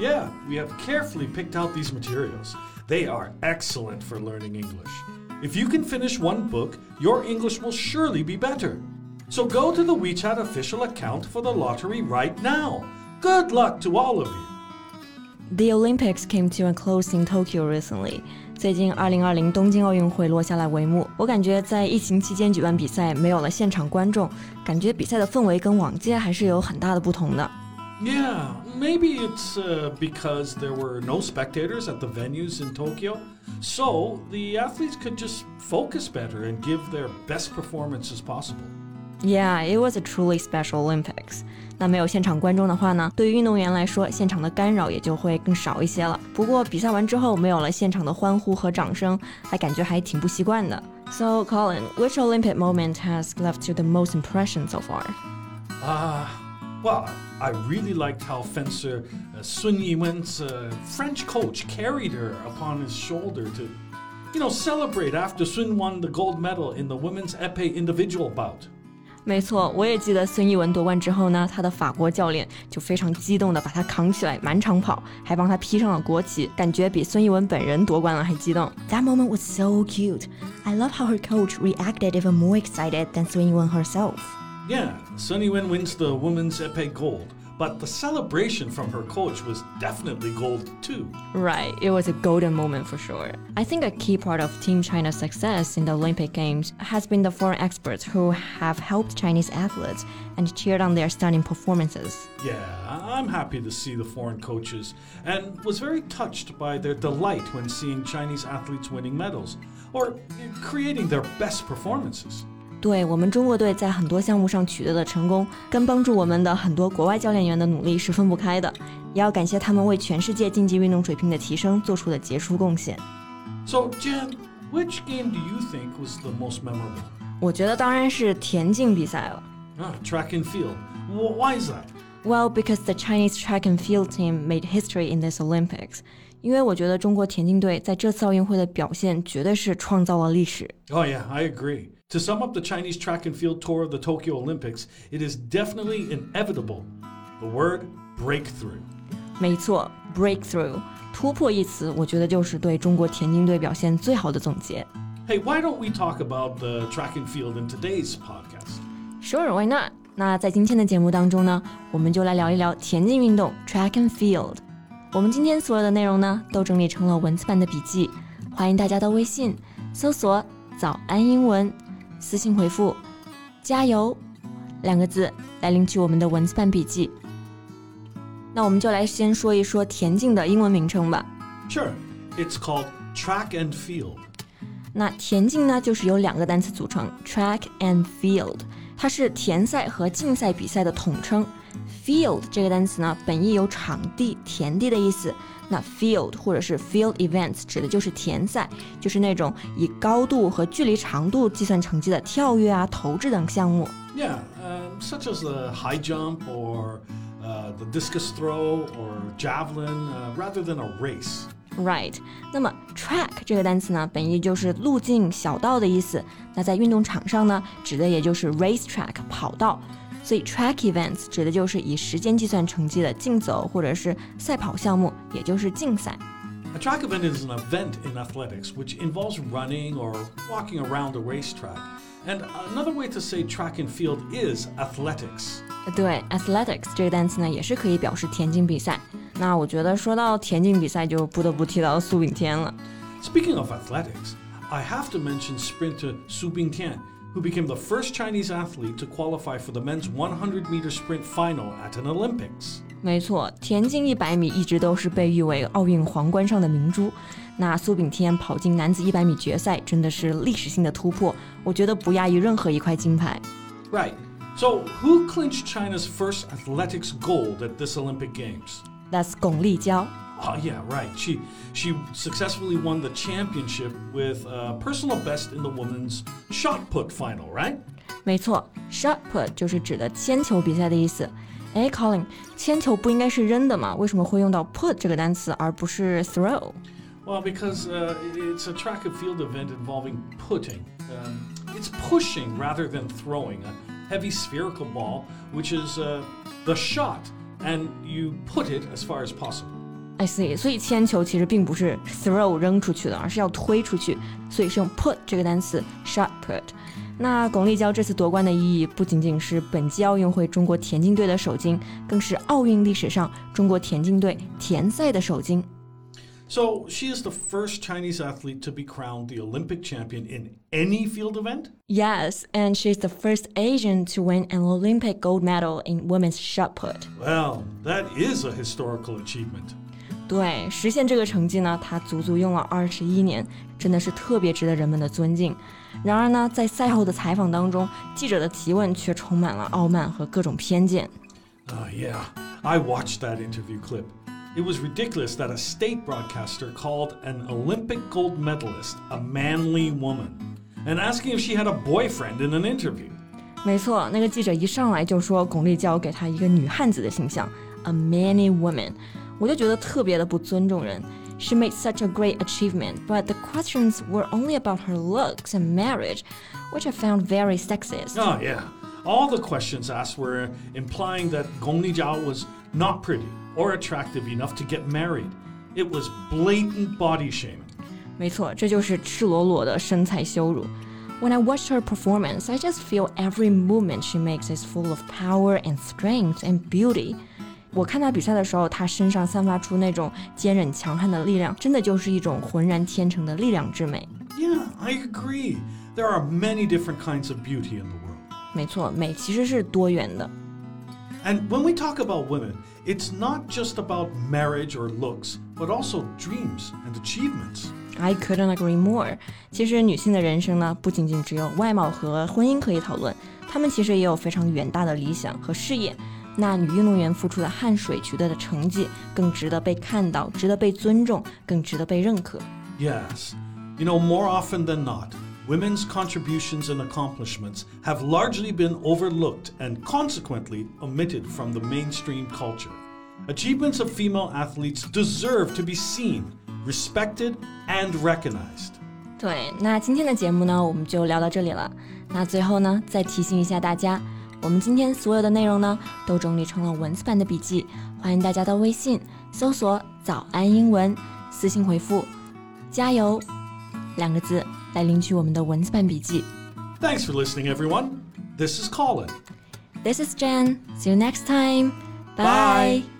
Yeah, we have carefully picked out these materials. They are excellent for learning English. If you can finish one book, your English will surely be better. So go to the WeChat official account for the lottery right now. Good luck to all of you. The Olympics came to a close in Tokyo recently. 最近，二零二零东京奥运会落下了帷幕。我感觉在疫情期间举办比赛，没有了现场观众，感觉比赛的氛围跟往届还是有很大的不同的。 Yeah, maybe it's uh, because there were no spectators at the venues in Tokyo, so the athletes could just focus better and give their best performance as possible. Yeah, it was a truly special Olympics. 那没有现场观众的话呢，对于运动员来说，现场的干扰也就会更少一些了。不过比赛完之后，没有了现场的欢呼和掌声，还感觉还挺不习惯的。So, Colin, which Olympic moment has left you the most impression so far? Ah. Uh, well, I really liked how fencer uh, Sun Yiwen's uh, French coach carried her upon his shoulder to, you know, celebrate after Sun won the gold medal in the women's épée individual bout. 没错，我也记得孙艺文夺冠之后呢，他的法国教练就非常激动的把他扛起来满场跑，还帮他披上了国旗，感觉比孙艺文本人夺冠了还激动。That moment was so cute. I love how her coach reacted even more excited than Sun Yiwen herself. Yeah, Sun Yiwen wins the women's épée gold but the celebration from her coach was definitely gold too. Right, it was a golden moment for sure. I think a key part of Team China's success in the Olympic Games has been the foreign experts who have helped Chinese athletes and cheered on their stunning performances. Yeah, I'm happy to see the foreign coaches and was very touched by their delight when seeing Chinese athletes winning medals or creating their best performances. 对我们中国队在很多项目上取得的成功，跟帮助我们的很多国外教练员的努力是分不开的。也要感谢他们为全世界竞技运动水平的提升做出的杰出贡献。So Jim, which game do you think was the most memorable? 我觉得当然是田径比赛了。Ah, track and field. Why is that? Well, because the Chinese track and field team made history in this Olympics. 因为我觉得中国田径队在这次奥运会的表现绝对是创造了历史。Oh yeah, I agree. To sum up the Chinese track and field tour of the Tokyo Olympics, it is definitely inevitable. The word breakthrough. 没错，breakthrough 突破一词，我觉得就是对中国田径队表现最好的总结。Hey, why don't we talk about the track and field in today's podcast? Sure, why not? 那在今天的节目当中呢，我们就来聊一聊田径运动 track and field。我们今天所有的内容呢，都整理成了文字版的笔记，欢迎大家到微信搜索“早安英文”。私信回复“加油”两个字来领取我们的文字版笔记。那我们就来先说一说田径的英文名称吧。Sure, it's called track and field. 那田径呢，就是由两个单词组成，track and field，它是田赛和径赛比赛的统称。Field 这个单词呢，本意有场地、田地的意思。那 field 或者是 field events 指的就是田赛，就是那种以高度和距离长度计算成绩的跳跃啊、投掷等项目。Yeah, uh, um, such as the high jump or uh, the discus throw or javelin, uh, rather than a race. Right，那么 track 这个单词呢，本意就是路径、小道的意思。那在运动场上呢，指的也就是 race track 跑道。所以 track events 指的就是以时间计算成绩的竞走或者是赛跑项目，也就是径赛。A track event is an event in athletics which involves running or walking around a racetrack. And another way to say track and field is athletics. 对，athletics 这个单词呢，也是可以表示田径比赛。那我觉得说到田径比赛，就不得不提到苏炳添了。Speaking of athletics, I have to mention sprinter Su Bingtian who became the first Chinese athlete to qualify for the men's 100 meter sprint final at an Olympics. 没错，田径一百米一直都是被誉为奥运皇冠上的明珠。那苏炳添跑进男子一百米决赛，真的是历史性的突破，我觉得不亚于任何一块金牌。Right. So, who clinched China's first athletics gold at this Olympic Games? That's Gong Lijiao. Oh, yeah, right. She, she successfully won the championship with a personal best in the women's shot put final, right? 没错，shot put 就是指的铅球比赛的意思。哎，Colin，铅球不应该是扔的吗？为什么会用到 put 这个单词，而不是 throw？Well, because uh, it's a track and field event involving putting. Um, it's pushing rather than throwing a heavy spherical ball, which is uh, the shot and you put it as far as possible. I see，所以铅球其实并不是 throw 扔出去的，而是要推出去，所以是用 put 这个单词 shot put。那巩立姣这次夺冠的意义不仅仅是本届奥运会中国田径队的首金，更是奥运历史上中国田径队田赛的首金。So she is the first Chinese athlete to be crowned the Olympic champion in any field event? Yes, and she's the first Asian to win an Olympic gold medal in women's shot put. Well, that is a historical achievement. 对，实现这个成绩呢，她足足用了二十一年，真的是特别值得人们的尊敬。然而呢，在赛后的采访当中，记者的提问却充满了傲慢和各种偏见。 Oh, yeah, I watched that interview clip. It was ridiculous that a state broadcaster called an Olympic gold medalist a manly woman and asking if she had a boyfriend in an interview. 没错，那个记者一上来就说巩立姣给他一个女汉子的形象，a manly woman，我就觉得特别的不尊重人。She made such a great achievement, but the questions were only about her looks and marriage, which I found very sexist. Oh yeah. All the questions asked were implying that Gong Lijiao was not pretty or attractive enough to get married. It was blatant body shaming. 没错，这就是赤裸裸的身材羞辱。When I watch her performance, I just feel every movement she makes is full of power and strength and beauty. 我看她比赛的时候，她身上散发出那种坚韧强悍的力量，真的就是一种浑然天成的力量之美。Yeah, I agree. There are many different kinds of beauty in the world. 没错，美其实是多元的。 And when we talk about women, it's not just about marriage or looks, but also dreams and achievements. I couldn't agree more。其实女性的人生呢，不仅仅只有外貌和婚姻可以讨论，她们其实也有非常远大的理想和事业。那女运动员付出的汗水取得的成绩，更值得被看到，值得被尊重，更值得被认可。 Yes. You know, more often than not, women's contributions and accomplishments have largely been overlooked and consequently omitted from the mainstream culture. Achievements of female athletes deserve to be seen, respected, and recognized. 对，那今天的节目呢，我们就聊到这里了。那最后呢，再提醒一下大家，我们今天所有的内容呢，都整理成了文字版的笔记，欢迎大家到微信搜索“早安英文”，私信回复“加油”两个字 来领取我们的文字版笔记。 Thanks for listening, everyone. This is Colin. This is Jen. See you next time. Bye. Bye.